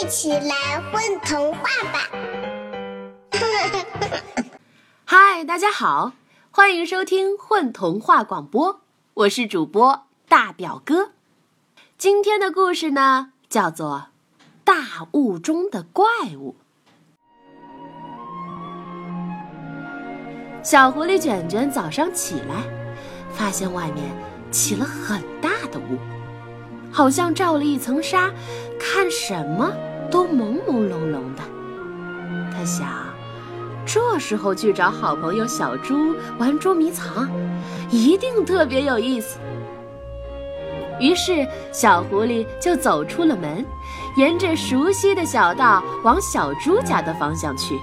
一起来混童话吧！嗨，大家好，欢迎收听混童话广播，我是主播大表哥。今天的故事呢，叫做《大雾中的怪物》。小狐狸卷卷早上起来，发现外面起了很大的雾，好像罩了一层纱，看什么都朦朦胧胧的。他想，这时候去找好朋友小猪玩捉迷藏，一定特别有意思。于是，小狐狸就走出了门，沿着熟悉的小道往小猪家的方向去。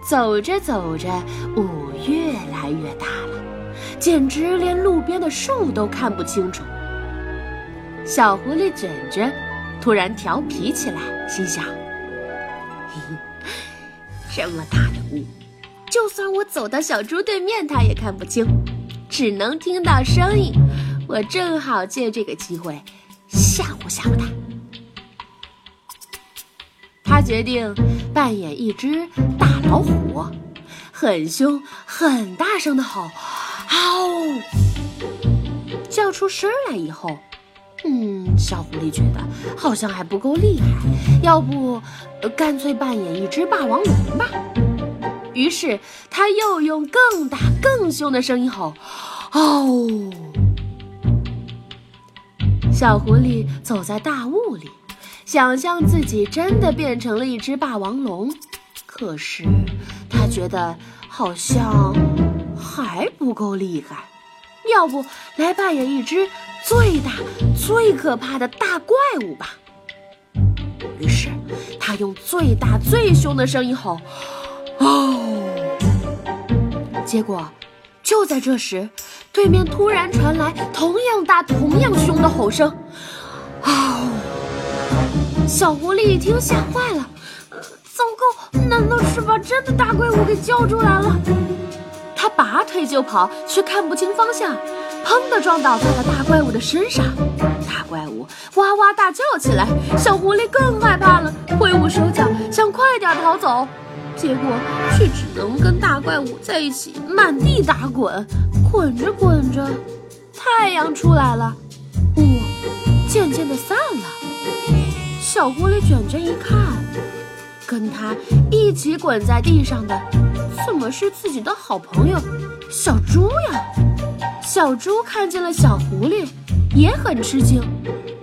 走着走着，雾越来越大了，简直连路边的树都看不清楚。小狐狸卷卷突然调皮起来，心想：“嘿嘿，这么大的雾，就算我走到小猪对面，它也看不清，只能听到声音。我正好借这个机会吓唬吓唬它。”他决定扮演一只大老虎，很凶、很大声的吼：“嗷！”叫出声来以后，嗯，小狐狸觉得好像还不够厉害，要不干脆扮演一只霸王龙吧。于是他又用更大、更凶的声音吼：“嗷！”小狐狸走在大雾里。想象自己真的变成了一只霸王龙，可是他觉得好像还不够厉害，要不来扮演一只最大、最可怕的大怪物吧？于是他用最大、最凶的声音吼：“哦！”结果就在这时，对面突然传来同样大、同样凶的吼声：“哦！”小狐狸一听吓坏了，糟糕！难道是把真的大怪物给叫出来了？他拔腿就跑，却看不清方向，砰的撞倒在了大怪物的身上。大怪物哇哇大叫起来，小狐狸更害怕了，挥舞手脚想快点逃走，结果却只能跟大怪物在一起满地打滚。滚着滚着，太阳出来了，雾渐渐的散了。小狐狸卷卷一看，跟他一起滚在地上的，怎么是自己的好朋友小猪呀？小猪看见了小狐狸，也很吃惊，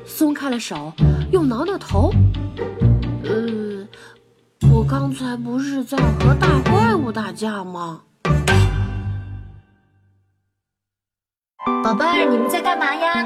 松开了手，又挠挠头。呃，我刚才不是在和大怪物打架吗？宝贝儿，你们在干嘛呀？